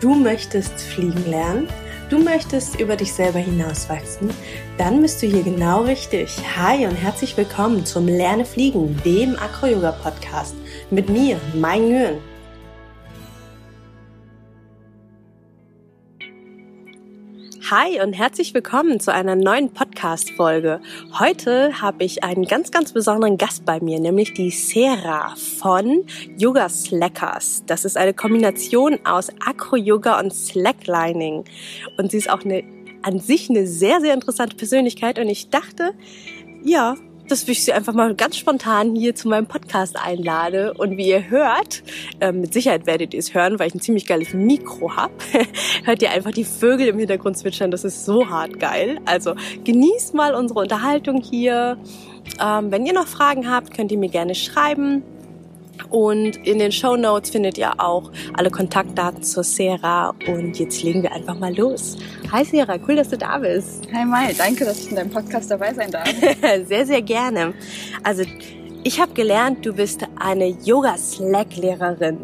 Du möchtest fliegen lernen? Du möchtest über dich selber hinauswachsen? Dann bist du hier genau richtig. Hi und herzlich willkommen zum Lerne Fliegen, dem Acro-Yoga-Podcast. Mit mir, Mai Nguyen. Hi und herzlich willkommen zu einer neuen Podcast-Folge. Heute habe ich einen ganz, ganz besonderen Gast bei mir, nämlich die Sera von Yoga Slackers. Das ist eine Kombination aus Acro-Yoga und Slacklining. Und sie ist auch eine, an sich eine sehr, sehr interessante Persönlichkeit und ich dachte, ja, dass ich sie einfach mal ganz spontan hier zu meinem Podcast einlade. Und wie ihr hört, äh, mit Sicherheit werdet ihr es hören, weil ich ein ziemlich geiles Mikro habe, hört ihr einfach die Vögel im Hintergrund zwitschern. Das ist so hart geil. Also genießt mal unsere Unterhaltung hier. Ähm, wenn ihr noch Fragen habt, könnt ihr mir gerne schreiben. Und in den Show Notes findet ihr auch alle Kontaktdaten zur Sera. Und jetzt legen wir einfach mal los. Hi Sera, cool, dass du da bist. Hi Mai, danke, dass ich in deinem Podcast dabei sein darf. sehr, sehr gerne. Also ich habe gelernt, du bist eine Yoga-Slack-Lehrerin.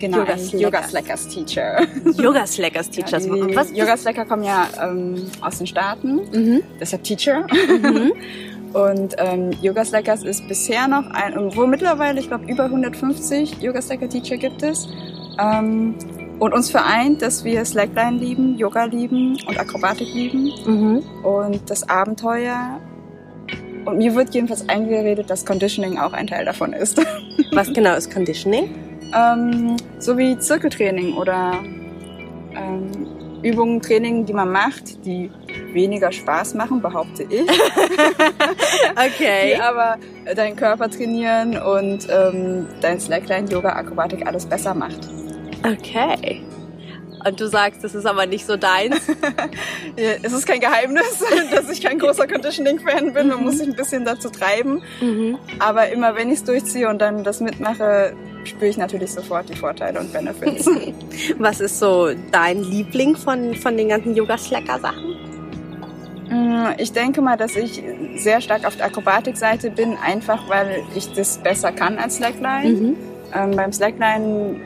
Genau, Yoga, Slackers. Yoga Slackers Teacher. Yoga Slackers Teacher. Ja, Was Yoga Slacker kommen ja ähm, aus den Staaten, mhm. deshalb Teacher. Mhm. Und ähm, Yoga Slackers ist bisher noch ein, wo mittlerweile, ich glaube, über 150 Yoga Slacker Teacher gibt es. Ähm, und uns vereint, dass wir Slackline lieben, Yoga lieben und Akrobatik lieben mhm. und das Abenteuer. Und mir wird jedenfalls eingeredet, dass Conditioning auch ein Teil davon ist. Was genau ist Conditioning? ähm, so wie Zirkeltraining oder ähm, Übungen, Training, die man macht, die weniger Spaß machen, behaupte ich. okay. Die aber deinen Körper trainieren und ähm, dein Slackline, Yoga, Akrobatik alles besser macht. Okay. Und du sagst, das ist aber nicht so deins. es ist kein Geheimnis, dass ich kein großer Conditioning-Fan bin. Man muss sich ein bisschen dazu treiben. Mhm. Aber immer wenn ich es durchziehe und dann das mitmache, spüre ich natürlich sofort die Vorteile und Benefits. Was ist so dein Liebling von, von den ganzen Yoga-Slacker-Sachen? Mm, ich denke mal, dass ich sehr stark auf der Akrobatik-Seite bin, einfach weil ich das besser kann als Slackline. Mhm. Ähm, beim Slackline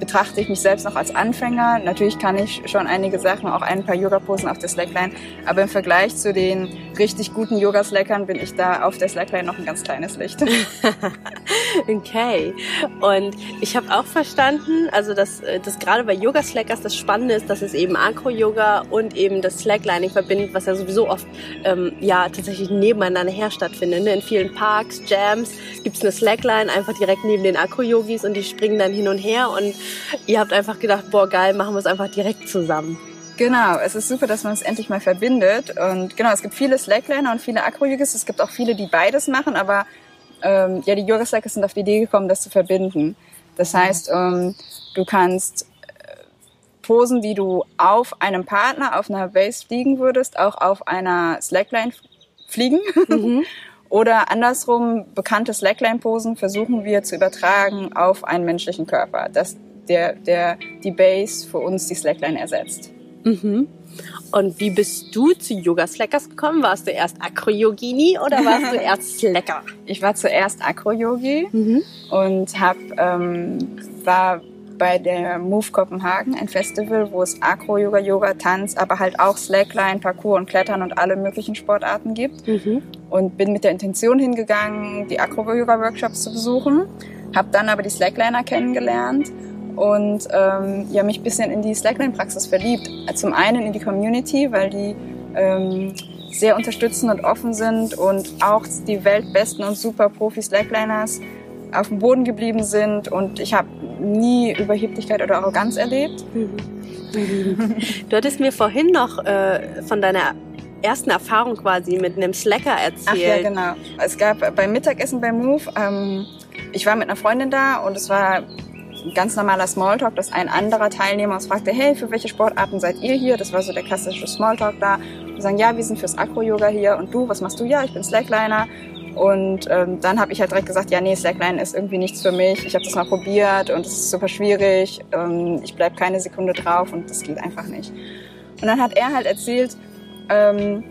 betrachte ich mich selbst noch als Anfänger. Natürlich kann ich schon einige Sachen, auch ein paar Yoga-Posen auf der Slackline, aber im Vergleich zu den richtig guten Yoga-Slackern bin ich da auf der Slackline noch ein ganz kleines Licht. okay. Und ich habe auch verstanden, also dass, äh, dass gerade bei Yoga-Slackers das Spannende ist, dass es eben Acro-Yoga und eben das Slacklining verbindet, was ja sowieso oft ähm, ja tatsächlich nebeneinander her stattfindet. Ne? In vielen Parks, Jams gibt es eine Slackline einfach direkt neben den Acro-Yogis und die springen dann hin und her und ihr habt einfach gedacht, boah geil, machen wir es einfach direkt zusammen. Genau, es ist super, dass man es endlich mal verbindet. Und genau, es gibt viele Slackliner und viele Acro-Yogis. Es gibt auch viele, die beides machen, aber ähm, ja, die Yoga-Slackers sind auf die Idee gekommen, das zu verbinden. Das heißt, ähm, du kannst äh, Posen, die du auf einem Partner, auf einer Base fliegen würdest, auch auf einer Slackline fliegen. Mhm. Oder andersrum, bekannte Slackline-Posen versuchen wir zu übertragen auf einen menschlichen Körper. Das der, der die Base für uns die Slackline ersetzt. Mhm. Und wie bist du zu Yoga Slackers gekommen? Warst du erst Acro-Yogini oder warst du erst Slacker? Ich war zuerst Acro-Yogi mhm. und hab, ähm, war bei der Move Kopenhagen, ein Festival, wo es Acro-Yoga, Yoga, Tanz, aber halt auch Slackline, Parkour und Klettern und alle möglichen Sportarten gibt. Mhm. Und bin mit der Intention hingegangen, die Acro-Yoga-Workshops zu besuchen. Hab dann aber die Slackliner kennengelernt und ähm, ja, mich ein bisschen in die Slackline-Praxis verliebt. Zum einen in die Community, weil die ähm, sehr unterstützend und offen sind und auch die weltbesten und super Profi-Slackliners auf dem Boden geblieben sind und ich habe nie Überheblichkeit oder Arroganz erlebt. Du hattest mir vorhin noch äh, von deiner ersten Erfahrung quasi mit einem Slacker erzählt. Ach ja, genau. Es gab beim Mittagessen bei Move, ähm, ich war mit einer Freundin da und es war ganz normaler Smalltalk, dass ein anderer Teilnehmer uns fragte, hey, für welche Sportarten seid ihr hier? Das war so der klassische Smalltalk da. Wir sagen, ja, wir sind fürs Acro-Yoga hier. Und du, was machst du? Ja, ich bin Slackliner. Und ähm, dann habe ich halt direkt gesagt, ja, nee, Slackline ist irgendwie nichts für mich. Ich habe das mal probiert und es ist super schwierig. Ähm, ich bleib keine Sekunde drauf und das geht einfach nicht. Und dann hat er halt erzählt, ähm,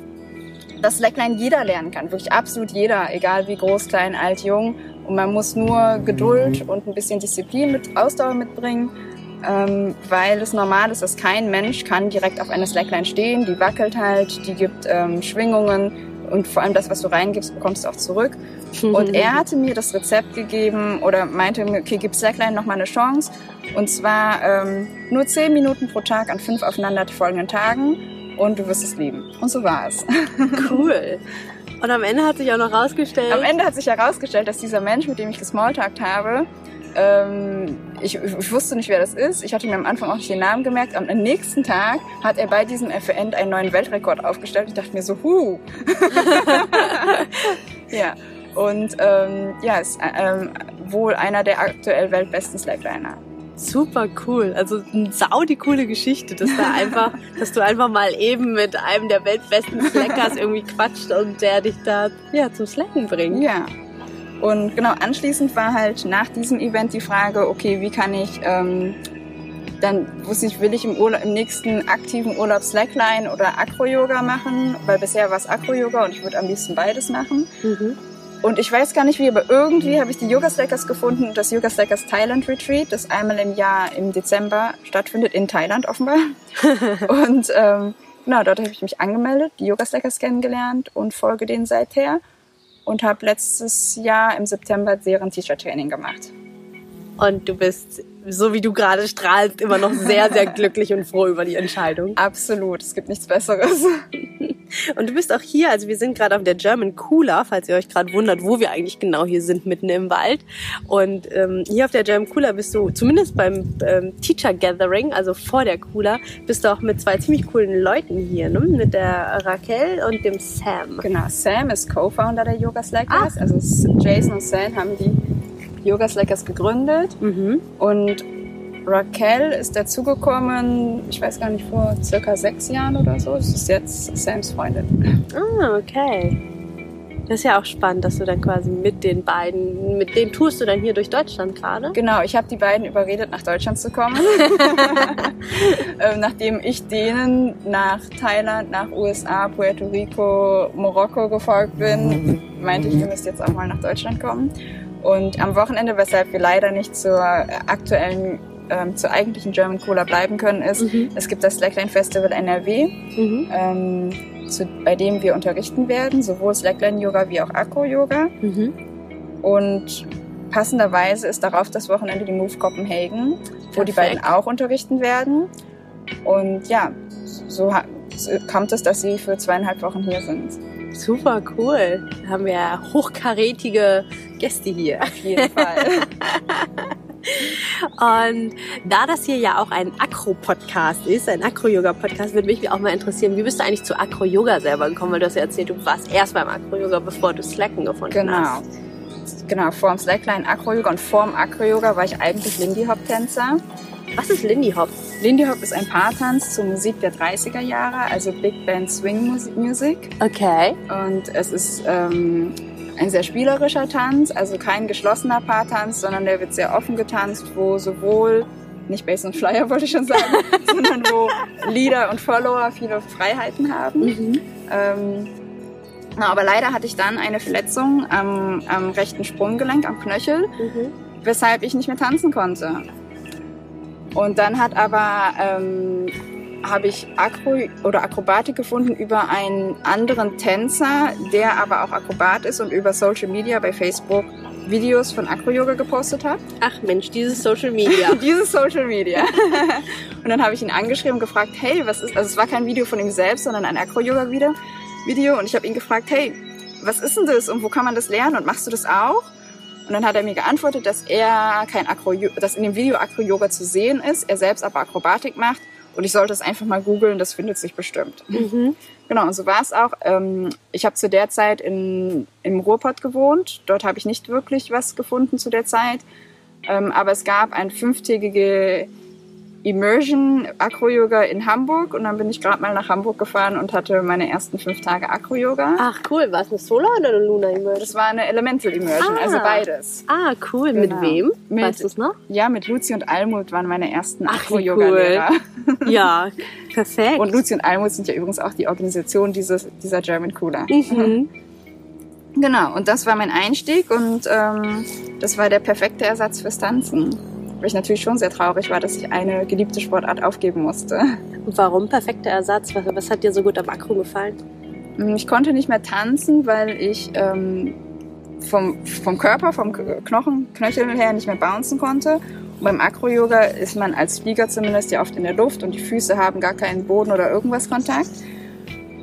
dass Slackline jeder lernen kann. Wirklich absolut jeder, egal wie groß, klein, alt, jung. Und man muss nur Geduld und ein bisschen Disziplin mit Ausdauer mitbringen. ähm, weil es normal ist, dass kein Mensch kann direkt auf einer Slackline stehen. Die wackelt halt, die gibt ähm, Schwingungen und vor allem das, was du reingibst, bekommst du auch zurück. Und er hatte mir das Rezept gegeben oder meinte mir, okay, gib Slackline noch mal eine Chance. Und zwar ähm, nur zehn Minuten pro Tag an fünf aufeinanderfolgenden Tagen und du wirst es lieben. Und so war es. Cool. Und am Ende hat sich auch noch rausgestellt. Am Ende hat sich herausgestellt, dass dieser Mensch, mit dem ich gesmalltalkt habe, ähm, ich, ich, wusste nicht, wer das ist. Ich hatte mir am Anfang auch nicht den Namen gemerkt. Am nächsten Tag hat er bei diesem Event einen neuen Weltrekord aufgestellt. Ich dachte mir so, huh. ja. Und ähm, ja, ist ähm, wohl einer der aktuell weltbesten Slackliner. Super cool. Also eine sau die coole Geschichte, dass da einfach, dass du einfach mal eben mit einem der weltbesten Slackers irgendwie quatscht und der dich da ja zum Slacken bringt. Ja. Und genau anschließend war halt nach diesem Event die Frage, okay, wie kann ich ähm, dann wusste ich, will ich im, Urlaub, im nächsten aktiven Urlaub Slackline oder Acro-Yoga machen, weil bisher war es Acro-Yoga und ich würde am liebsten beides machen. Mhm. Und ich weiß gar nicht wie, aber irgendwie habe ich die Yoga Slackers gefunden, das Yoga Slackers Thailand Retreat, das einmal im Jahr im Dezember stattfindet, in Thailand offenbar. und ähm, genau, dort habe ich mich angemeldet, die Yoga Slackers kennengelernt und folge denen seither. Und habe letztes Jahr im September deren Teacher-Training gemacht. Und du bist, so wie du gerade strahlst, immer noch sehr, sehr glücklich und froh über die Entscheidung. Absolut, es gibt nichts Besseres. Und du bist auch hier, also wir sind gerade auf der German Cooler, falls ihr euch gerade wundert, wo wir eigentlich genau hier sind, mitten im Wald. Und ähm, hier auf der German Cooler bist du, zumindest beim ähm, Teacher Gathering, also vor der Cooler, bist du auch mit zwei ziemlich coolen Leuten hier, ne? mit der Raquel und dem Sam. Genau, Sam ist Co-Founder der Yoga Slackers, ah. also Jason und Sam haben die Yoga Slackers gegründet mhm. und Raquel ist dazugekommen, ich weiß gar nicht, vor circa sechs Jahren oder so. Das ist jetzt Sams Freundin. Ah, okay. Das ist ja auch spannend, dass du dann quasi mit den beiden, mit denen tust du dann hier durch Deutschland gerade? Genau, ich habe die beiden überredet, nach Deutschland zu kommen. ähm, nachdem ich denen nach Thailand, nach USA, Puerto Rico, Marokko gefolgt bin, meinte ich, ihr müsst jetzt auch mal nach Deutschland kommen. Und am Wochenende, weshalb wir leider nicht zur aktuellen ähm, zur eigentlichen German Cola bleiben können, ist, mhm. es gibt das Slackline Festival NRW, mhm. ähm, zu, bei dem wir unterrichten werden, sowohl Slackline Yoga wie auch Akro Yoga. Mhm. Und passenderweise ist darauf das Wochenende die Move Copenhagen, wo Perfekt. die beiden auch unterrichten werden. Und ja, so, so kommt es, dass sie für zweieinhalb Wochen hier sind. Super cool. Da haben wir hochkarätige Gäste hier. Auf jeden Fall. Und da das hier ja auch ein Akro-Podcast ist, ein Akro-Yoga-Podcast, würde mich auch mal interessieren, wie bist du eigentlich zu Akro-Yoga selber gekommen? Weil du hast ja erzählt, du warst erst beim Akro-Yoga, bevor du Slacken gefunden genau. hast. Genau, vor dem Slackline Akro-Yoga und vor dem Akro-Yoga war ich eigentlich Lindy-Hop-Tänzer. Was ist Lindy Hop? Lindy Hop ist ein Paartanz zur Musik der 30er Jahre, also Big Band Swing Music. Okay. Und es ist ähm, ein sehr spielerischer Tanz, also kein geschlossener Paartanz, sondern der wird sehr offen getanzt, wo sowohl nicht Bass und Flyer wollte ich schon sagen, sondern wo Leader und Follower viele Freiheiten haben. Mhm. Ähm, aber leider hatte ich dann eine Verletzung am, am rechten Sprunggelenk, am Knöchel, mhm. weshalb ich nicht mehr tanzen konnte. Und dann hat aber ähm, habe ich Akro oder Akrobatik gefunden über einen anderen Tänzer, der aber auch Akrobat ist und über Social Media bei Facebook Videos von Acro-Yoga gepostet hat. Ach Mensch, dieses Social Media. dieses Social Media. und dann habe ich ihn angeschrieben und gefragt, hey, was ist, also es war kein Video von ihm selbst, sondern ein Acro-Yoga-Video. Video und ich habe ihn gefragt, hey, was ist denn das und wo kann man das lernen und machst du das auch? Und dann hat er mir geantwortet, dass er kein Acro, dass in dem Video Acro-Yoga zu sehen ist, er selbst aber Akrobatik macht und ich sollte es einfach mal googeln, das findet sich bestimmt. Mhm. Genau, und so war es auch. Ähm, ich habe zu der Zeit in, im Ruhrpott gewohnt. Dort habe ich nicht wirklich was gefunden zu der Zeit. Ähm, aber es gab ein fünftägige Immersion Acro-Yoga in Hamburg und dann bin ich gerade mal nach Hamburg gefahren und hatte meine ersten fünf Tage Acro-Yoga. Ach cool, war es eine Solar oder eine Luna Immersion? Das war eine Elemental Immersion, also ah. also beides. Ah, cool. Genau. Mit wem? Mit, weißt du es noch? Ja, mit Luzi und Almut waren meine ersten Acro-Yoga-Lehrer. Cool. ja, perfekt. Und Luzi und Almut sind ja übrigens auch die Organisation dieses, dieser German Cooler. Mhm. Genau, und das war mein Einstieg und ähm, das war der perfekte Ersatz fürs Tanzen. Weil ich natürlich schon sehr traurig war, dass ich eine geliebte Sportart aufgeben musste. Und warum perfekter Ersatz? Was, was hat dir so gut am Akro gefallen? Hm, ich konnte nicht mehr tanzen, weil ich ähm, vom, vom Körper, vom Knochen, Knöchel her nicht mehr bouncen konnte. Und beim Acro-Yoga ist man als Flieger zumindest ja oft in der Luft und die Füße haben gar keinen Boden oder irgendwas Kontakt.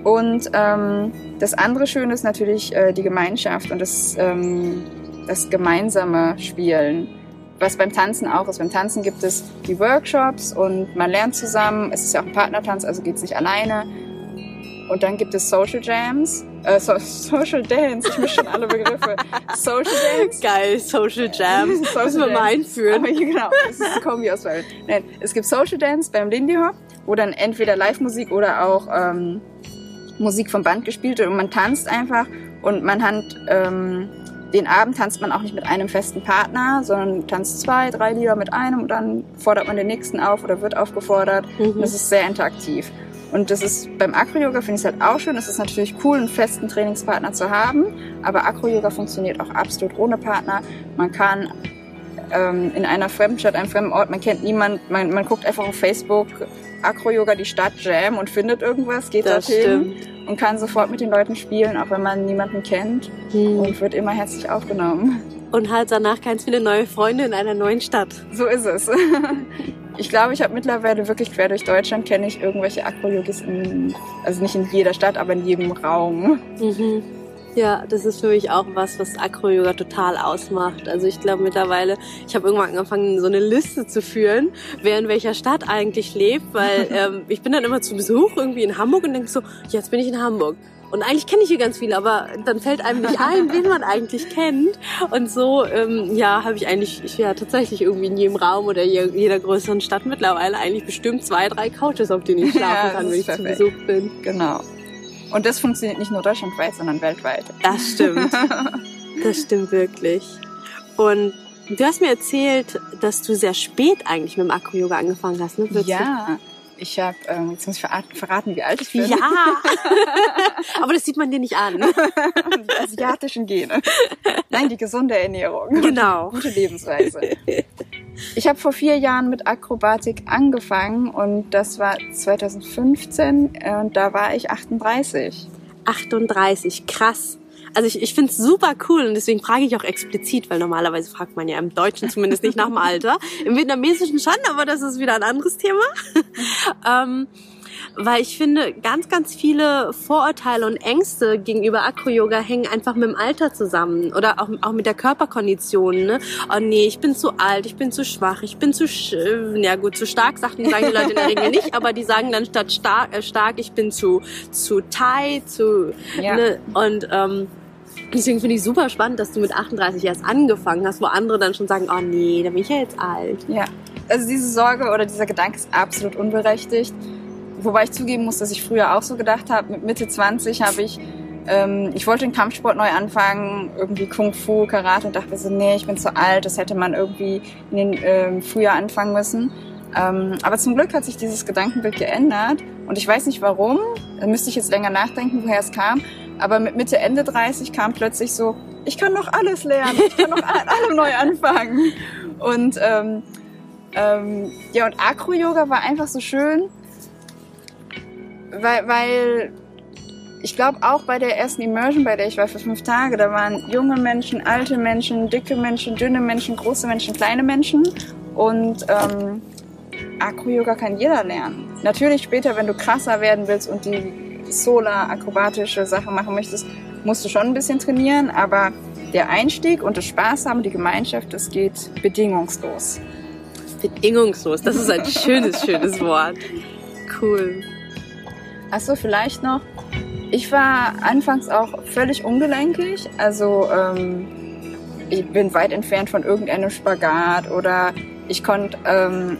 Und ähm, das andere Schöne ist natürlich äh, die Gemeinschaft und das, ähm, das gemeinsame Spielen. Was beim Tanzen auch ist. Beim Tanzen gibt es die Workshops und man lernt zusammen. Es ist ja auch ein Partnertanz, also geht es nicht alleine. Und dann gibt es Social Jams. Äh, so, Social Dance, ich mische schon alle Begriffe. Social Dance. Geil, Social Jams. Social Müssen wir mal einführen. Aber, genau, das ist eine Kombi aus beiden. Nein, es gibt Social Dance beim Lindy Hop, wo dann entweder Live-Musik oder auch ähm, Musik vom Band gespielt wird und man tanzt einfach und man hat ähm, den Abend tanzt man auch nicht mit einem festen Partner, sondern tanzt zwei, drei Lieder mit einem und dann fordert man den nächsten auf oder wird aufgefordert. Mhm. Das ist sehr interaktiv. Und das ist beim Acro-Yoga finde ich es halt auch schön. Es ist natürlich cool, einen festen Trainingspartner zu haben, aber Acro-Yoga funktioniert auch absolut ohne Partner. Man kann ähm, in einer fremden Stadt, einem fremden Ort, man kennt niemanden, man, man guckt einfach auf Facebook Acro-Yoga die Stadt Jam und findet irgendwas, geht das dorthin stimmt. und kann sofort mit den Leuten spielen, auch wenn man niemanden kennt hm. und wird immer herzlich aufgenommen. Und halt danach ganz viele neue Freunde in einer neuen Stadt. So ist es. Ich glaube, ich habe mittlerweile wirklich quer durch Deutschland kenne ich irgendwelche Acro-Yogis, also nicht in jeder Stadt, aber in jedem Raum. Mhm. Ja, das ist für mich auch was, was Acro-Yoga total ausmacht. Also ich glaube mittlerweile, ich habe irgendwann angefangen, so eine Liste zu führen, wer in welcher Stadt eigentlich lebt, weil ähm, ich bin dann immer zu Besuch irgendwie in Hamburg und denke so, jetzt bin ich in Hamburg. Und eigentlich kenne ich hier ganz viele, aber dann fällt einem nicht ein, wen man eigentlich kennt. Und so, ähm, ja, habe ich eigentlich, ich ja tatsächlich irgendwie in jedem Raum oder jeder größeren Stadt mittlerweile eigentlich bestimmt zwei, drei Couches, auf denen ich schlafen ja, kann, wenn ich perfekt. zu Besuch bin. Genau. Und das funktioniert nicht nur deutschlandweit, sondern weltweit. Das stimmt. Das stimmt wirklich. Und du hast mir erzählt, dass du sehr spät eigentlich mit dem Akro-Yoga angefangen hast, ne? Ja. Ich habe, ähm, jetzt muss ich verraten, wie alt ich bin. Ja, aber das sieht man dir nicht an. die asiatischen Gene. Nein, die gesunde Ernährung. Genau. Gute Lebensweise. Ich habe vor vier Jahren mit Akrobatik angefangen und das war 2015 und da war ich 38. 38, krass. Also ich, ich finde es super cool und deswegen frage ich auch explizit, weil normalerweise fragt man ja im Deutschen zumindest nicht nach dem Alter. Im Vietnamesischen schon, aber das ist wieder ein anderes Thema. ähm, weil ich finde, ganz, ganz viele Vorurteile und Ängste gegenüber Acro-Yoga hängen einfach mit dem Alter zusammen oder auch, auch mit der Körperkondition. Ne? Oh nee, ich bin zu alt, ich bin zu schwach, ich bin zu, ja gut, zu stark, sagen die Leute in der Regel nicht, aber die sagen dann statt stark, äh, stark ich bin zu, zu tight, zu, ja. ne? und, ähm, Deswegen finde ich super spannend, dass du mit 38 erst angefangen hast, wo andere dann schon sagen, oh nee, da bin ich ja jetzt alt. Ja, also diese Sorge oder dieser Gedanke ist absolut unberechtigt. Wobei ich zugeben muss, dass ich früher auch so gedacht habe. Mit Mitte 20 habe ich, ähm, ich wollte den Kampfsport neu anfangen, irgendwie Kung Fu, Karate und dachte so, nee, ich bin zu alt, das hätte man irgendwie in den ähm, Frühjahr anfangen müssen. Ähm, aber zum Glück hat sich dieses Gedankenbild geändert und ich weiß nicht warum, da müsste ich jetzt länger nachdenken, woher es kam, aber mit Mitte, Ende 30 kam plötzlich so, ich kann noch alles lernen, ich kann noch alle neu anfangen. Und ähm, ähm, ja, und Acro-Yoga war einfach so schön, weil, weil ich glaube auch bei der ersten Immersion, bei der ich war für fünf Tage, da waren junge Menschen, alte Menschen, dicke Menschen, dünne Menschen, große Menschen, kleine Menschen. Und ähm, Acro-Yoga kann jeder lernen. Natürlich später, wenn du krasser werden willst und die Solar-akrobatische Sachen machen möchtest, musst du schon ein bisschen trainieren, aber der Einstieg und das Spaß haben, die Gemeinschaft, das geht bedingungslos. Bedingungslos, das ist ein schönes, schönes Wort. Cool. Achso, vielleicht noch. Ich war anfangs auch völlig ungelenkig. Also ähm, ich bin weit entfernt von irgendeinem Spagat oder ich konnte, ähm,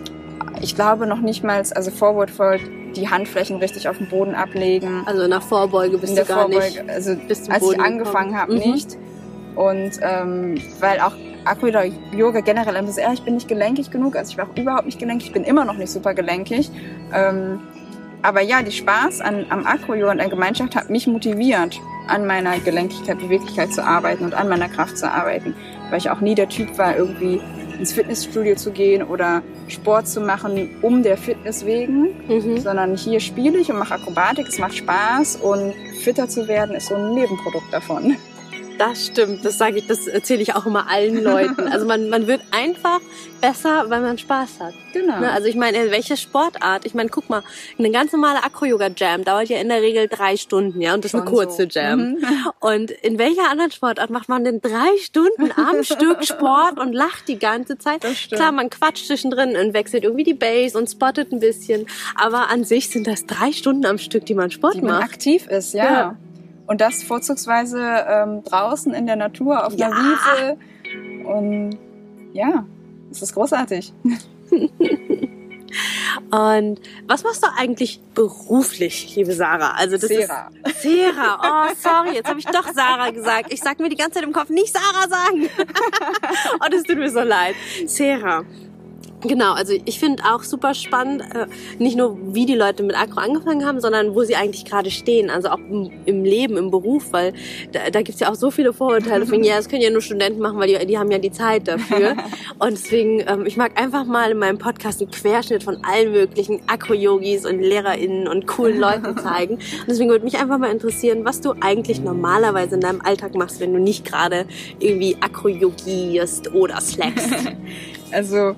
ich glaube noch nicht mal, also Forward Fold, die Handflächen richtig auf dem Boden ablegen. Also nach Vorbeuge bist in du gar Vorbeuge, nicht. Also als Boden ich angefangen habe, mhm. nicht. Und ähm, weil auch Aquila Yoga generell immer so, ja, ich bin nicht gelenkig genug, also ich war auch überhaupt nicht gelenkig, ich bin immer noch nicht super gelenkig. Ähm, aber ja, die Spaß an, am Acro-Yoga und an Gemeinschaft hat mich motiviert, an meiner Gelenkigkeit, Beweglichkeit zu arbeiten und an meiner Kraft zu arbeiten. Weil ich auch nie der Typ war, irgendwie ins Fitnessstudio zu gehen oder Sport zu machen um der Fitness wegen, Mhm. sondern hier spiele ich und mache Akrobatik, es macht Spaß und fitter zu werden ist so ein Nebenprodukt davon. Das stimmt, das sage ich, das erzähle ich auch immer allen Leuten. Also man, man wird einfach besser, weil man Spaß hat. Genau. Ne? Also ich meine, welche Sportart? Ich meine, guck mal, eine ganz normale Acro-Yoga-Jam dauert ja in der Regel drei Stunden, ja, und das ist eine Schon kurze so. Jam. Mhm. Und in welcher anderen Sportart macht man denn drei Stunden am Stück Sport und lacht die ganze Zeit? Das stimmt. Klar, man quatscht zwischendrin und wechselt irgendwie die Base und spottet ein bisschen, aber an sich sind das drei Stunden am Stück, die man Sport die man macht. aktiv ist, ja. Ja. Und das vorzugsweise ähm, draußen in der Natur, auf Ja. der Wiese. Und ja, es ist großartig. Und was machst du eigentlich beruflich, liebe Sarah? Also das Sarah. ist Sarah. Oh, sorry, jetzt habe ich doch Sarah gesagt. Ich sag mir die ganze Zeit im Kopf nicht Sarah sagen. oh, das tut mir so leid. Sarah. Genau, also ich finde auch super spannend, äh, nicht nur wie die Leute mit Agro angefangen haben, sondern wo sie eigentlich gerade stehen, also auch im, im Leben, im Beruf, weil da, da gibt's ja auch so viele Vorurteile von, ja, das können ja nur Studenten machen, weil die, die haben ja die Zeit dafür. Und deswegen, ähm, ich mag einfach mal in meinem Podcast einen Querschnitt von allen möglichen Agro-Yogis und LehrerInnen und coolen Leuten zeigen. Und deswegen würde mich einfach mal interessieren, was du eigentlich normalerweise in deinem Alltag machst, wenn du nicht gerade irgendwie Agro-Yogist oder slackst. Also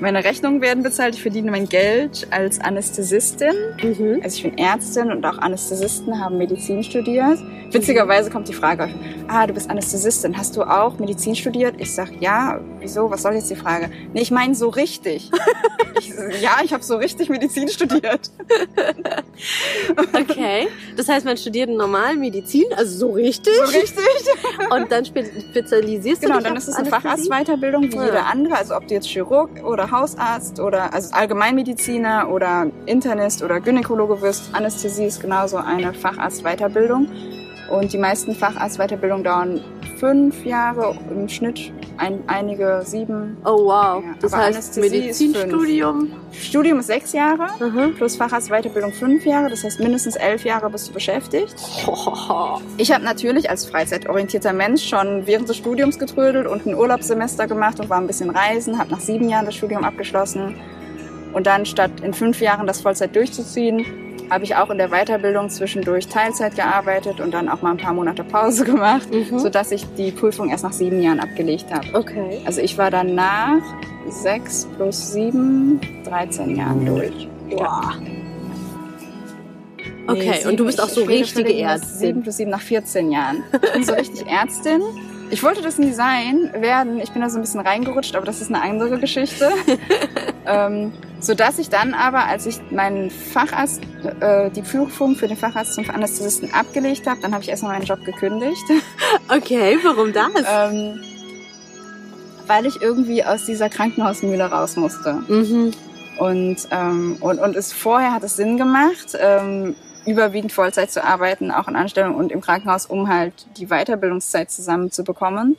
meine Rechnungen werden bezahlt, ich verdiene mein Geld als Anästhesistin. mhm. Also ich bin Ärztin und auch Anästhesisten haben Medizin studiert. Witzigerweise kommt die Frage, ah, du bist Anästhesistin, hast du auch Medizin studiert? Ich sag, ja, wieso, was soll jetzt die Frage? Nee, ich meine so richtig. ich, ja, ich habe so richtig Medizin studiert. Okay. Das heißt, man studiert normal Medizin, also so richtig. So richtig? Und dann spe spezialisierst Genau, du dich dann auf ist es eine? Facharztweiterbildung wie Ja. jede andere. Also ob du jetzt Chirurg oder Hausarzt oder also Allgemeinmediziner oder Internist oder Gynäkologe wirst, Anästhesie ist genauso eine Facharztweiterbildung. Und die meisten Facharztweiterbildungen dauern fünf Jahre im Schnitt, ein, einige sieben. Oh wow. Ja, das heißt Anästhesie Medizinstudium. Studium ist sechs Jahre Mhm. plus Facharztweiterbildung fünf Jahre. Das heißt mindestens elf Jahre bist du beschäftigt. Ich habe natürlich als freizeitorientierter Mensch schon während des Studiums getrödelt und ein Urlaubssemester gemacht und war ein bisschen reisen, habe nach sieben Jahren das Studium abgeschlossen. Und dann statt in fünf Jahren das Vollzeit durchzuziehen, habe ich auch in der Weiterbildung zwischendurch Teilzeit gearbeitet und dann auch mal ein paar Monate Pause gemacht, Mhm. sodass ich die Prüfung erst nach sieben Jahren abgelegt habe. Okay. Also ich war dann nach sechs plus sieben, 13 Jahren durch. Boah. Nee, Okay, sieben- und du bist auch so richtige Ärztin. Sieben plus sieben nach 14 Jahren. Ich bin so richtig Ärztin. Ich wollte das nie sein, werden. Ich bin da so ein bisschen reingerutscht, aber das ist eine andere Geschichte. ähm, so dass ich dann aber, als ich meinen Facharzt, äh, die Prüfung für den Facharzt zum Anästhesisten abgelegt habe, dann habe ich erstmal meinen Job gekündigt. Okay, warum das? ähm, weil ich irgendwie aus dieser Krankenhausmühle raus musste. Mhm. Und, ähm, und, und es vorher hat es Sinn gemacht, ähm, überwiegend Vollzeit zu arbeiten, auch in Anstellung und im Krankenhaus, um halt die Weiterbildungszeit zusammenzubekommen.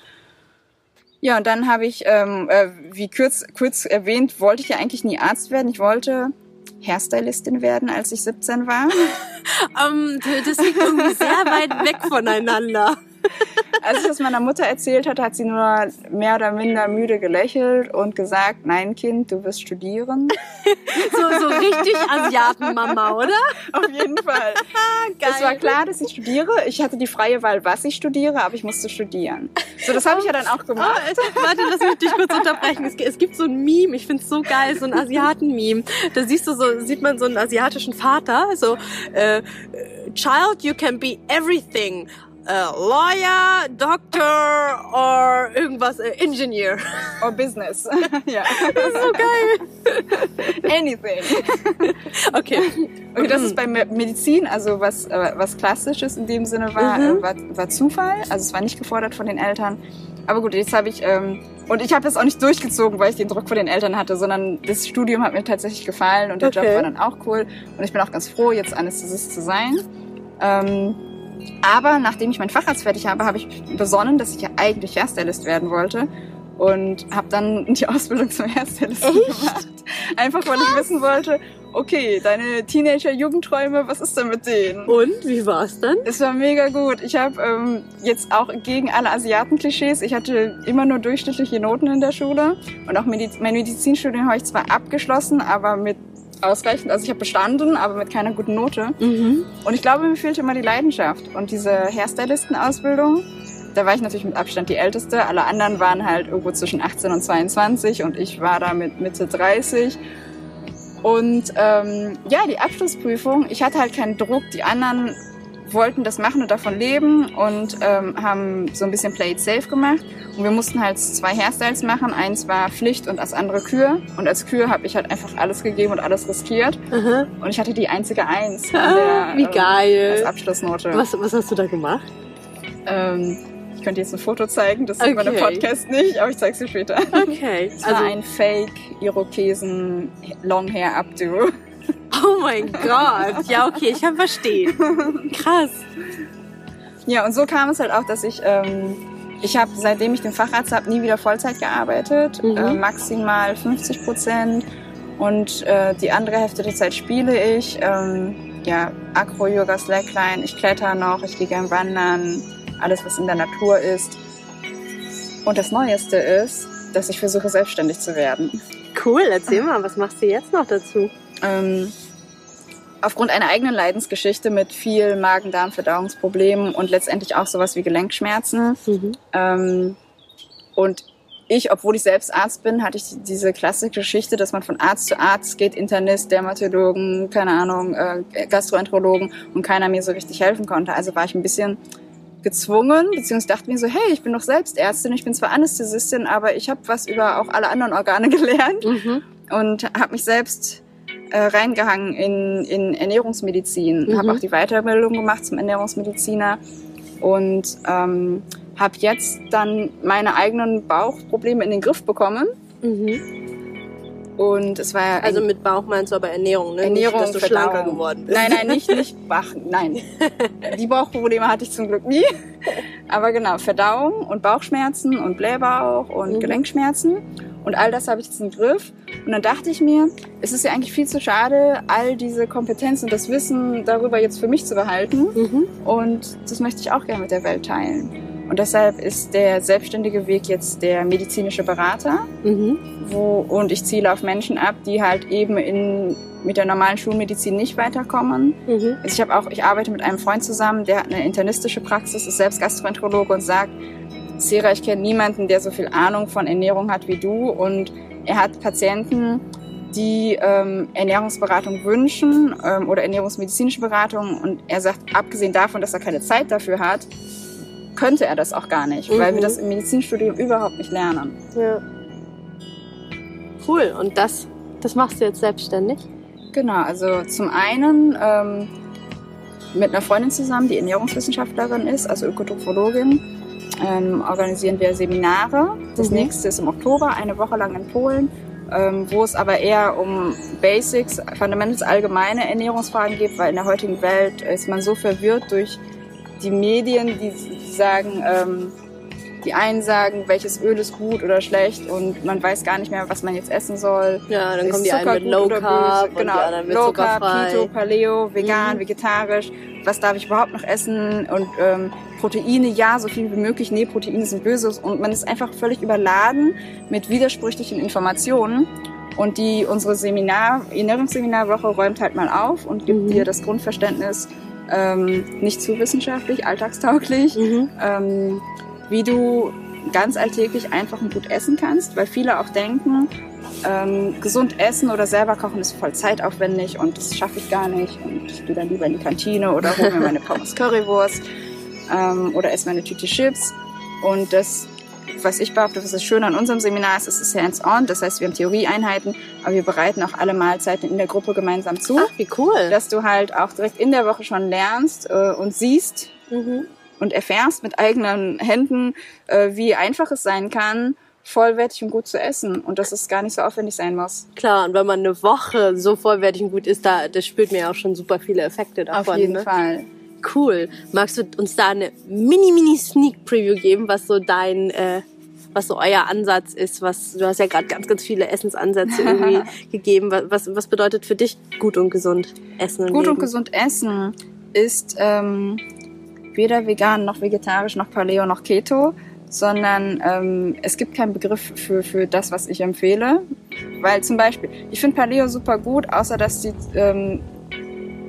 Ja, und dann habe ich, ähm, äh, wie kurz, kurz erwähnt, wollte ich ja eigentlich nie Arzt werden. Ich wollte Hairstylistin werden, als ich 17 war. Ähm, das liegt irgendwie sehr weit weg voneinander. Als ich das meiner Mutter erzählt hatte, hat sie nur mehr oder minder müde gelächelt und gesagt, nein Kind, du wirst studieren. So, so richtig Asiatenmama, oder? Auf jeden Fall. Geil. Es war klar, dass ich studiere. Ich hatte die freie Wahl, was ich studiere, aber ich musste studieren. So, das habe ich ja dann auch Oh, gemacht. Alter, warte, lass mich dich kurz unterbrechen. Es, es gibt so ein Meme, ich find's so geil, so ein Asiaten-Meme. Da siehst du so, sieht man so einen asiatischen Vater, so, äh, Child, you can be everything. Uh, lawyer, doctor or irgendwas, äh, engineer. Or business. ja. Das ist so geil. Anything. Okay. Okay, das ist bei Me- Medizin, also was, äh, was Klassisches in dem Sinne war, Mhm. äh, war, war Zufall. Also es war nicht gefordert von den Eltern. Aber gut, jetzt habe ich, ähm, und ich habe das auch nicht durchgezogen, weil ich den Druck von den Eltern hatte, sondern das Studium hat mir tatsächlich gefallen und der Okay. Job war dann auch cool. Und ich bin auch ganz froh, jetzt Anästhesist zu sein. Ähm, aber nachdem ich meinen Facharzt fertig habe, habe ich besonnen, dass ich ja eigentlich Hairstylist werden wollte. und habe dann die Ausbildung zum Hairstylisten gemacht. Einfach weil ich wissen wollte, okay, deine Teenager-Jugendträume, was ist denn mit denen? Und wie war's dann? Es war mega gut. Ich habe ähm, jetzt auch gegen alle Asiaten-Klischees, ich hatte immer nur durchschnittliche Noten in der Schule und auch Mediz mein Medizinstudium habe ich zwar abgeschlossen, aber mit ausreichend, also ich habe bestanden, aber mit keiner guten Note. Mhm. Und ich glaube, mir fehlte immer die Leidenschaft. Und diese Hairstylisten-Ausbildung, da war ich natürlich mit Abstand die Älteste. Alle anderen waren halt irgendwo zwischen 18 und 22 und ich war da mit Mitte 30. Und ähm, ja, die Abschlussprüfung, ich hatte halt keinen Druck. Die anderen wollten das machen und davon leben und ähm, haben so ein bisschen Play it safe gemacht. Und wir mussten halt zwei Hairstyles machen. Eins war Pflicht und das andere Kür. Und als Kür habe ich halt einfach alles gegeben und alles riskiert. Aha. Und ich hatte die einzige Eins Ah, der, wie ähm, geil. als Abschlussnote. Was, was hast du da gemacht? Ähm, ich könnte jetzt ein Foto zeigen, das sieht man im Okay. Podcast nicht, aber ich zeig's dir später. Okay. Es war ein Fake Oh mein Gott. Ja, okay, ich kann verstehen. Krass. Ja, und so kam es halt auch, dass ich, ähm, ich habe, seitdem ich den Facharzt habe, nie wieder Vollzeit gearbeitet, Mhm. äh, maximal 50 Prozent. Und äh, die andere Hälfte der Zeit spiele ich, ähm, ja, Acro, Yoga, Slackline, ich kletter noch, ich gehe gern wandern, alles, was in der Natur ist. Und das Neueste ist, dass ich versuche, selbstständig zu werden. Cool, erzähl mal, was machst du jetzt noch dazu? ähm, aufgrund einer eigenen Leidensgeschichte mit viel Magen-Darm-Verdauungsproblemen und letztendlich auch sowas wie Gelenkschmerzen. Mhm. Ähm, und ich, obwohl ich selbst Arzt bin, hatte ich diese klassische Geschichte, dass man von Arzt zu Arzt geht, Internist, Dermatologen, keine Ahnung, äh, Gastroenterologen und keiner mir so richtig helfen konnte. Also war ich ein bisschen gezwungen, beziehungsweise dachte mir so, hey, ich bin doch selbst Ärztin, ich bin zwar Anästhesistin, aber ich habe was über auch alle anderen Organe gelernt Mhm. und habe mich selbst äh, reingehangen in, in Ernährungsmedizin. Mhm. Habe auch die Weiterbildung gemacht zum Ernährungsmediziner und ähm, habe jetzt dann meine eigenen Bauchprobleme in den Griff bekommen. Mhm. Und es war Also mit Bauch meinst du aber Ernährung, ne? Ernährung, Nicht, dass du Verdauung. schlanker geworden bist. Nein, nein, nicht, nicht Bach, nein. Die Bauchprobleme hatte ich zum Glück nie. Aber genau, Verdauung und Bauchschmerzen und Blähbauch und Mhm. Gelenkschmerzen. Und all das habe ich jetzt im Griff. Und dann dachte ich mir, es ist ja eigentlich viel zu schade, all diese Kompetenz und das Wissen darüber jetzt für mich zu behalten. Mhm. Und das möchte ich auch gerne mit der Welt teilen. Und deshalb ist der selbstständige Weg jetzt der medizinische Berater Mhm. wo, und ich ziele auf Menschen ab, die halt eben in, mit der normalen Schulmedizin nicht weiterkommen. Mhm. Also ich habe auch, ich arbeite mit einem Freund zusammen, der hat eine internistische Praxis, ist selbst Gastroenterologe und sagt, Sera, ich kenne niemanden, der so viel Ahnung von Ernährung hat wie du und er hat Patienten, die ähm, Ernährungsberatung wünschen ähm, oder ernährungsmedizinische Beratung und er sagt, abgesehen davon, dass er keine Zeit dafür hat, könnte er das auch gar nicht, weil Mhm. wir das im Medizinstudium überhaupt nicht lernen. Ja. Cool. Und das, das machst du jetzt selbstständig? Genau, also zum einen ähm, mit einer Freundin zusammen, die Ernährungswissenschaftlerin ist, also Ökotrophologin, ähm, organisieren wir Seminare. Das Mhm. nächste ist im Oktober, eine Woche lang in Polen, ähm, wo es aber eher um Basics, Fundamentals, allgemeine Ernährungsfragen geht, weil in der heutigen Welt ist man so verwirrt durch die Medien, die sagen, ähm, die einen sagen, welches Öl ist gut oder schlecht und man weiß gar nicht mehr, was man jetzt essen soll. Ja, dann Ist kommen die einen Zucker mit gut Low Carb? Genau, die anderen mit Low Carb. Keto, Paleo, vegan, Mhm. vegetarisch. Was darf ich überhaupt noch essen? Und ähm, Proteine, ja, so viel wie möglich. Nee, Proteine sind böse. Und man ist einfach völlig überladen mit widersprüchlichen Informationen. Und die unsere Seminar, Ernährungsseminarwoche räumt halt mal auf und gibt Mhm. dir das Grundverständnis ähm, nicht zu wissenschaftlich, alltagstauglich, Mhm. ähm, wie du ganz alltäglich einfach und gut essen kannst, weil viele auch denken, ähm, gesund essen oder selber kochen ist voll zeitaufwendig und das schaffe ich gar nicht und ich gehe dann lieber in die Kantine oder hole mir meine Pommes Currywurst ähm, oder esse meine Tüte Chips und das was ich behaupte, was das Schöne an unserem Seminar ist, ist es hands-on. Das heißt, wir haben Theorieeinheiten, aber wir bereiten auch alle Mahlzeiten in der Gruppe gemeinsam zu, Ach, wie cool. dass du halt auch direkt in der Woche schon lernst äh, und siehst, Mhm. Und erfährst mit eigenen Händen, äh, wie einfach es sein kann, vollwertig und gut zu essen und dass es gar nicht so aufwendig sein muss. Klar, und wenn man eine Woche so vollwertig und gut ist, da, das spürt mir ja auch schon super viele Effekte davon. Auf jeden ne? Fall. Cool. Magst du uns da eine mini, mini Sneak Preview geben, was so dein, äh, was so euer Ansatz ist, was du hast ja gerade ganz, ganz viele Essensansätze irgendwie gegeben. Was, was bedeutet für dich gut und gesund essen? Und gut leben? und gesund essen ist ähm, weder vegan noch vegetarisch noch Paleo noch Keto, sondern ähm, es gibt keinen Begriff für, für das, was ich empfehle. Weil zum Beispiel, ich finde Paleo super gut, außer dass die ähm,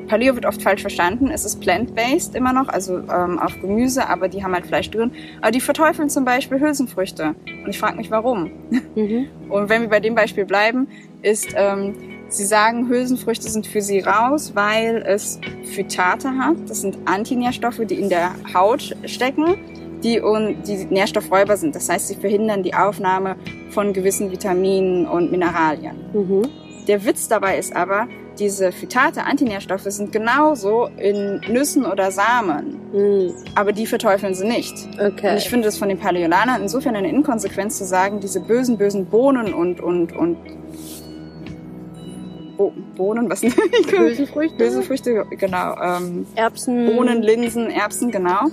Paleo wird oft falsch verstanden. Es ist plant-based immer noch, also ähm, auf Gemüse, aber die haben halt Fleisch drin. Aber die verteufeln zum Beispiel Hülsenfrüchte. Und ich frage mich, warum. Mhm. Und wenn wir bei dem Beispiel bleiben, ist, ähm, sie sagen, Hülsenfrüchte sind für sie raus, weil es Phytate hat. Das sind Antinährstoffe, die in der Haut stecken die, und, die Nährstoffräuber sind. Das heißt, sie verhindern die Aufnahme von gewissen Vitaminen und Mineralien. Mhm. Der Witz dabei ist aber, diese Phytate, Antinährstoffe sind genauso in Nüssen oder Samen. Mhm. Aber die verteufeln sie nicht. Okay. Und ich finde das von den Paläolanern insofern eine Inkonsequenz zu sagen, diese bösen, bösen Bohnen und, und, und Bo Bohnen, was sind Hülsenfrüchte? Hülsenfrüchte, genau. Ähm, Erbsen. Bohnen, Linsen, Erbsen, genau.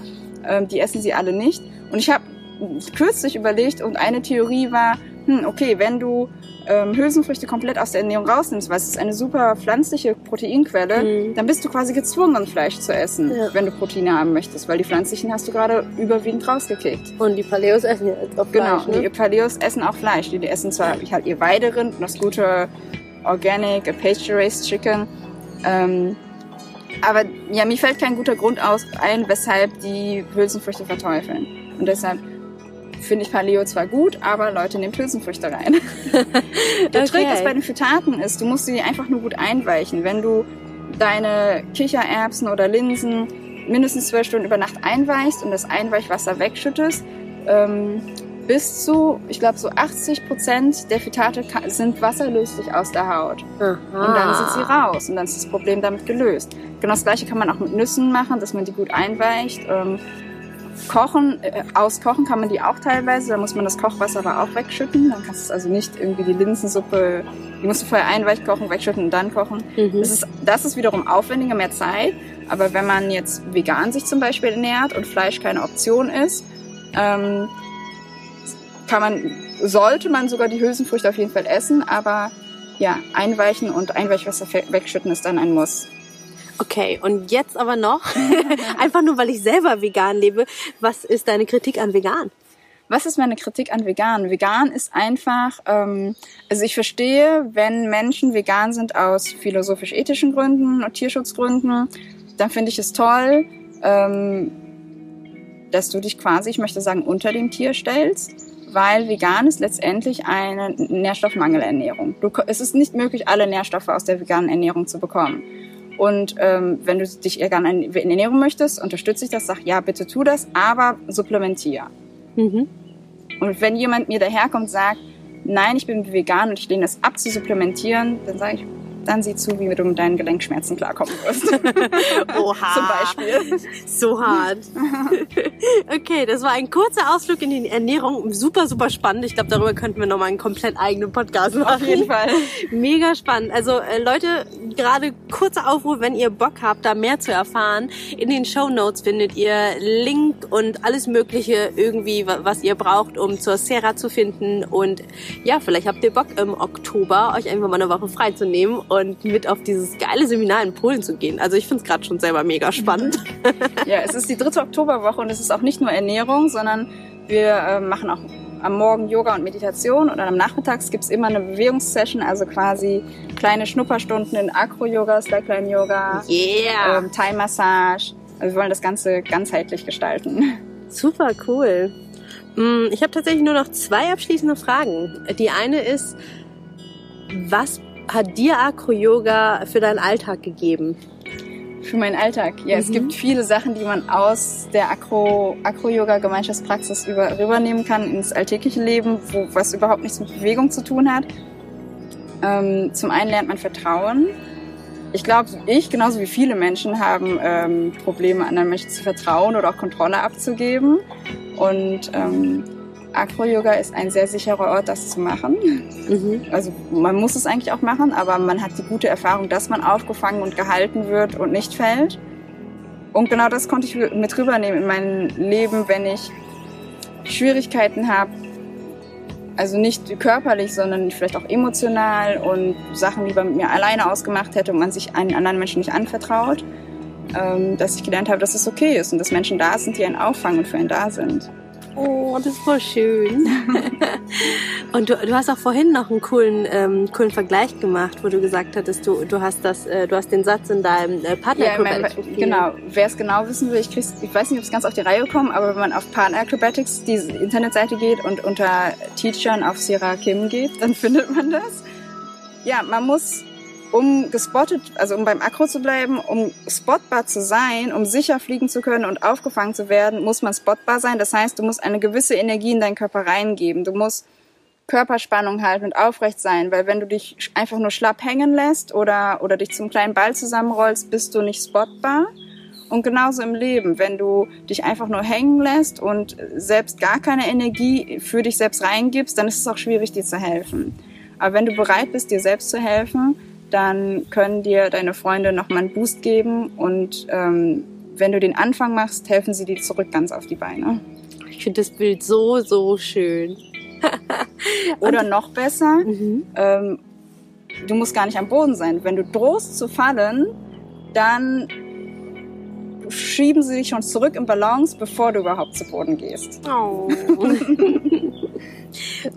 Ähm, die essen sie alle nicht. Und ich habe kürzlich überlegt und eine Theorie war, hm, okay, wenn du ähm, Hülsenfrüchte komplett aus der Ernährung rausnimmst, weil es ist eine super pflanzliche Proteinquelle, mhm. dann bist du quasi gezwungen, Fleisch zu essen, ja. wenn du Proteine haben möchtest, weil die pflanzlichen hast du gerade überwiegend rausgekickt. Und die Paleos essen ja jetzt auch Fleisch. Genau, ne? die Paleos essen auch Fleisch. Die, die essen zwar halt ihr Weiderind und das gute Organic, Paste-Raised Chicken, ähm, aber ja, mir fällt kein guter Grund aus ein, weshalb die Hülsenfrüchte verteufeln. Und deshalb finde ich Paleo zwar gut, aber Leute, nehmt Hülsenfrüchte rein. Der okay. Trick ist bei den Phytaten ist, du musst sie einfach nur gut einweichen. Wenn du deine Kichererbsen oder Linsen mindestens zwölf Stunden über Nacht einweichst und das Einweichwasser wegschüttest, ähm, bis zu, ich glaube, so 80 Prozent der Phytate sind wasserlöslich aus der Haut. Aha. Und dann sind sie raus und dann ist das Problem damit gelöst. Genau das gleiche kann man auch mit Nüssen machen, dass man die gut einweicht. Ähm, kochen, äh, auskochen kann man die auch teilweise, da muss man das Kochwasser aber auch wegschütten. Dann kannst du also nicht irgendwie die Linsensuppe, die musst du vorher einweich kochen, wegschütten und dann kochen. Mhm. Das, ist, das ist wiederum aufwendiger, mehr Zeit. Aber wenn man jetzt vegan sich zum Beispiel ernährt und Fleisch keine Option ist, ähm, kann man, sollte man sogar die Hülsenfrüchte auf jeden Fall essen, aber ja, einweichen und Einweichwasser wegschütten ist dann ein Muss. Okay, und jetzt aber noch, einfach nur weil ich selber vegan lebe, was ist deine Kritik an vegan? Was ist meine Kritik an vegan? Vegan ist einfach, ähm, also ich verstehe, wenn Menschen vegan sind aus philosophisch-ethischen Gründen und Tierschutzgründen, dann finde ich es toll, ähm, dass du dich quasi, ich möchte sagen, unter dem Tier stellst weil vegan ist letztendlich eine Nährstoffmangelernährung. Du, es ist nicht möglich, alle Nährstoffe aus der veganen Ernährung zu bekommen. Und ähm, wenn du dich vegan ernähren möchtest, unterstütze ich das, sag ja, bitte tu das, aber supplementier. Mhm. Und wenn jemand mir daherkommt und sagt, nein, ich bin vegan und ich lehne das ab zu supplementieren, dann sage ich, dann sieh zu, wie du mit deinen Gelenkschmerzen klarkommen wirst. Oha. Zum Beispiel. So hart. okay, das war ein kurzer Ausflug in die Ernährung. Super, super spannend. Ich glaube, darüber könnten wir nochmal einen komplett eigenen Podcast machen. Auf jeden Fall. Mega spannend. Also äh, Leute, gerade kurzer Aufruf, wenn ihr Bock habt, da mehr zu erfahren. In den Show Notes findet ihr Link und alles Mögliche irgendwie, was ihr braucht, um zur Serra zu finden. Und ja, vielleicht habt ihr Bock im Oktober, euch einfach mal eine Woche freizunehmen und mit auf dieses geile Seminar in Polen zu gehen. Also ich finde es gerade schon selber mega spannend. ja, es ist die dritte Oktoberwoche und es ist auch nicht nur Ernährung, sondern wir äh, machen auch am Morgen Yoga und Meditation und dann am Nachmittags gibt's immer eine Bewegungssession, also quasi kleine Schnupperstunden in Acro-Yoga, Slackline-Yoga, yeah. ähm, Thai-Massage. Also wir wollen das Ganze ganzheitlich gestalten. Super cool. Mm, ich habe tatsächlich nur noch zwei abschließende Fragen. Die eine ist, was hat dir Acro-Yoga für deinen Alltag gegeben? Für meinen Alltag. Ja, mhm. es gibt viele Sachen, die man aus der Acro-Yoga-Gemeinschaftspraxis über, rübernehmen kann ins alltägliche Leben, wo, was überhaupt nichts mit Bewegung zu tun hat. Ähm, zum einen lernt man Vertrauen. Ich glaube, ich genauso wie viele Menschen haben ähm, Probleme, anderen Menschen zu vertrauen oder auch Kontrolle abzugeben. Und ähm, Acro-Yoga ist ein sehr sicherer Ort, das zu machen. Mhm. Also man muss es eigentlich auch machen, aber man hat die gute Erfahrung, dass man aufgefangen und gehalten wird und nicht fällt. Und genau das konnte ich mit rübernehmen in mein Leben, wenn ich Schwierigkeiten habe, Also nicht körperlich, sondern vielleicht auch emotional und Sachen, die man mit mir alleine ausgemacht hätte und man sich einen anderen Menschen nicht anvertraut. Ähm, dass ich gelernt habe, dass es okay ist und dass Menschen da sind, die einen auffangen und für einen da sind. Oh, das ist voll schön. und du, du hast auch vorhin noch einen coolen, ähm, coolen Vergleich gemacht, wo du gesagt hattest, du, du hast das, äh, du hast den Satz in deinem äh, Partner ja, Acrobatics. Mein, genau. Wer es genau wissen will, ich, krieg's, ich weiß nicht, ob es ganz auf die Reihe kommt, aber wenn man auf Partner Acrobatics die Internetseite geht und unter Teachern auf Sierra Kim geht, dann findet man das. Ja, man muss um gespottet, also um beim Akro zu bleiben, um spotbar zu sein, um sicher fliegen zu können und aufgefangen zu werden, muss man spotbar sein. Das heißt, du musst eine gewisse Energie in deinen Körper reingeben. Du musst Körperspannung halten und aufrecht sein, weil wenn du dich einfach nur schlapp hängen lässt oder, oder dich zum kleinen Ball zusammenrollst, bist du nicht spotbar. Und genauso im Leben, wenn du dich einfach nur hängen lässt und selbst gar keine Energie für dich selbst reingibst, dann ist es auch schwierig, dir zu helfen. Aber wenn du bereit bist, dir selbst zu helfen, dann können dir deine Freunde nochmal einen Boost geben und ähm, wenn du den Anfang machst, helfen sie dir zurück ganz auf die Beine. Ich finde das Bild so, so schön. Oder noch besser, mhm. ähm, du musst gar nicht am Boden sein. Wenn du drohst zu fallen, dann schieben sie dich schon zurück im Balance, bevor du überhaupt zu Boden gehst. Oh.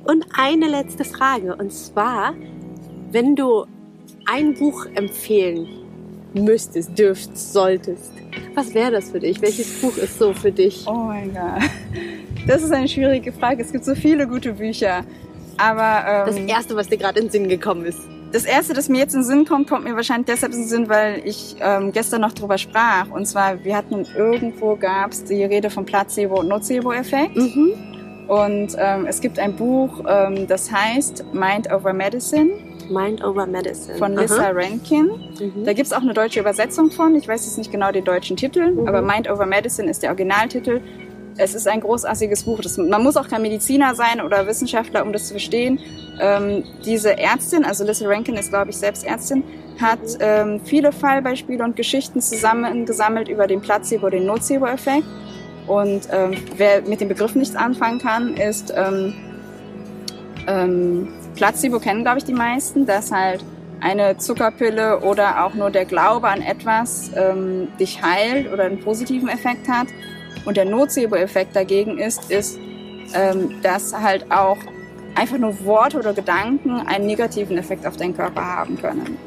und eine letzte Frage, und zwar, wenn du ein Buch empfehlen müsstest, dürftest, solltest, was wäre das für dich? Welches Buch ist so für dich? Oh mein Gott. Das ist eine schwierige Frage. Es gibt so viele gute Bücher. Aber ähm, das erste, was dir gerade in den Sinn gekommen ist. Das erste, das mir jetzt in den Sinn kommt, kommt mir wahrscheinlich deshalb in den Sinn, weil ich ähm, gestern noch drüber sprach. Und zwar, wir hatten irgendwo gab's die Rede vom Placebo- und Nocebo-Effekt. Mhm. Und ähm, es gibt ein Buch, ähm, das heißt Mind Over Medicine. Mind Over Medicine. Von Lissa Aha. Rankin. Mhm. Da gibt's auch eine deutsche Übersetzung von. Ich weiß jetzt nicht genau den deutschen Titel, mhm. aber Mind Over Medicine ist der Originaltitel. Es ist ein großartiges Buch. Das, man muss auch kein Mediziner sein oder Wissenschaftler, um das zu verstehen. Ähm, diese Ärztin, also Lissa Rankin ist, glaube ich, selbst Ärztin, hat ähm, viele Fallbeispiele und Geschichten zusammengesammelt über den Placebo- den Nocebo-Effekt. Und ähm, wer mit dem Begriff nichts anfangen kann, ist ähm, ähm, Placebo kennen, glaube ich, die meisten, dass halt eine Zuckerpille oder auch nur der Glaube an etwas ähm, dich heilt oder einen positiven Effekt hat. Und der Nocebo-Effekt dagegen ist, ist, ähm, dass halt auch einfach nur Worte oder Gedanken einen negativen Effekt auf deinen Körper haben können.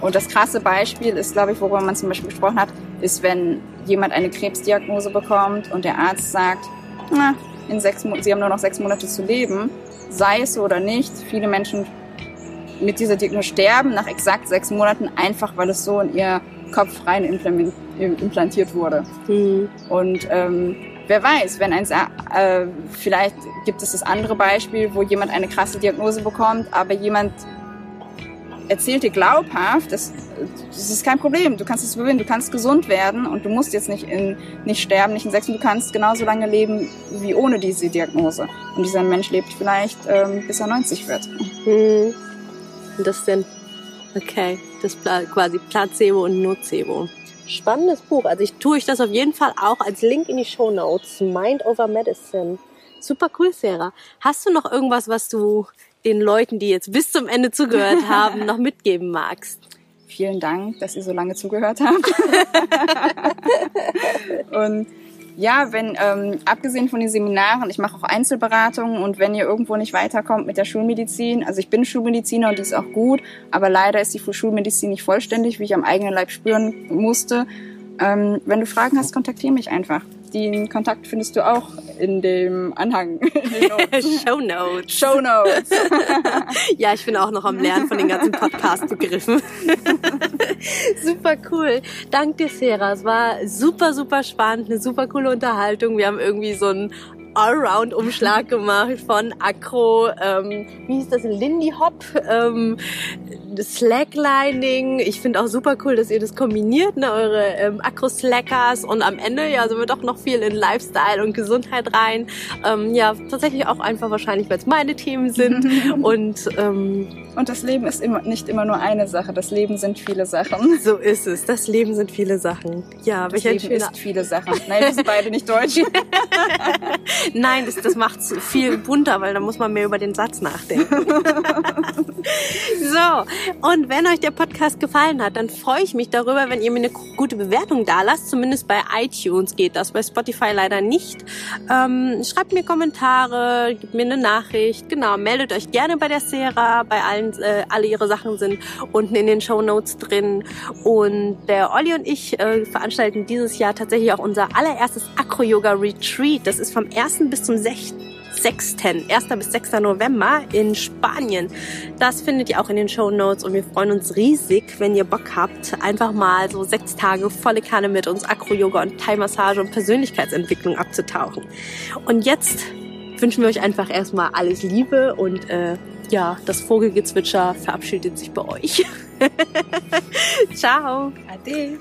Und das krasse Beispiel ist, glaube ich, worüber man zum Beispiel gesprochen hat, ist, wenn jemand eine Krebsdiagnose bekommt und der Arzt sagt, na, in sechs, sie haben nur noch sechs Monate zu leben sei es so oder nicht, viele Menschen mit dieser Diagnose sterben nach exakt sechs Monaten, einfach weil es so in ihr Kopf rein implantiert wurde. Mhm. Und ähm, wer weiß, wenn ein, äh, vielleicht gibt es das andere Beispiel, wo jemand eine krasse Diagnose bekommt, aber jemand erzählt dir glaubhaft, das, das ist kein Problem, du kannst es überwinden, du kannst gesund werden und du musst jetzt nicht, in, nicht sterben, nicht in sechs, du kannst genauso lange leben wie ohne diese Diagnose. Und dieser Mensch lebt vielleicht ähm, bis er 90 wird. Hm. Und das denn? Okay, das quasi Placebo und Nocebo. Spannendes Buch. Also ich tue ich das auf jeden Fall auch als Link in die Show Notes. Mind over Medicine. Super cool, Sarah. Hast du noch irgendwas, was du den Leuten, die jetzt bis zum Ende zugehört haben, noch mitgeben magst? Vielen Dank, dass ihr so lange zugehört habt. und ja, wenn ähm, abgesehen von den Seminaren, ich mache auch Einzelberatungen und wenn ihr irgendwo nicht weiterkommt mit der Schulmedizin, also ich bin Schulmediziner und die ist auch gut, aber leider ist die Schulmedizin nicht vollständig, wie ich am eigenen Leib spüren musste. Ähm, wenn du Fragen hast, kontaktiere mich einfach. Den Kontakt findest du auch in dem Anhang. Show Notes. Show Notes. ja, ich bin auch noch am Lernen von den ganzen Podcast-Begriffen. super cool. Dank dir, Sarah. Es war super, super spannend, eine super coole Unterhaltung. Wir haben irgendwie so ein Allround-Umschlag gemacht von Akro, ähm, wie hieß das, Lindy Hop, ähm, Slacklining. Ich finde auch super cool, dass ihr das kombiniert, ne? eure ähm, Akro-Slackers und am Ende ja sind wir doch noch viel in Lifestyle und Gesundheit rein. Ähm, ja, tatsächlich auch einfach wahrscheinlich, weil es meine Themen sind und ähm, und das Leben ist immer, nicht immer nur eine Sache. Das Leben sind viele Sachen. So ist es. Das Leben sind viele Sachen. Ja, das Leben schöner... ist viele Sachen. Nein, wir sind beide nicht deutsch. Nein, das, das macht es viel bunter, weil da muss man mehr über den Satz nachdenken. so, und wenn euch der Podcast gefallen hat, dann freue ich mich darüber, wenn ihr mir eine gute Bewertung da lasst. Zumindest bei iTunes geht das, bei Spotify leider nicht. Ähm, schreibt mir Kommentare, gebt mir eine Nachricht. Genau, meldet euch gerne bei der Sera, bei allen, äh, alle ihre Sachen sind unten in den Show Notes drin. Und der Olli und ich äh, veranstalten dieses Jahr tatsächlich auch unser allererstes Acro-Yoga-Retreat. Das ist vom 1. bis zum 6. 6. 1. bis 6. November in Spanien. Das findet ihr auch in den Show Notes und wir freuen uns riesig, wenn ihr Bock habt, einfach mal so sechs Tage volle Kanne mit uns Acro-Yoga und Thai-Massage und Persönlichkeitsentwicklung abzutauchen. Und jetzt wünschen wir euch einfach erstmal alles Liebe und äh, ja, das Vogelgezwitscher verabschiedet sich bei euch. Ciao. Ade.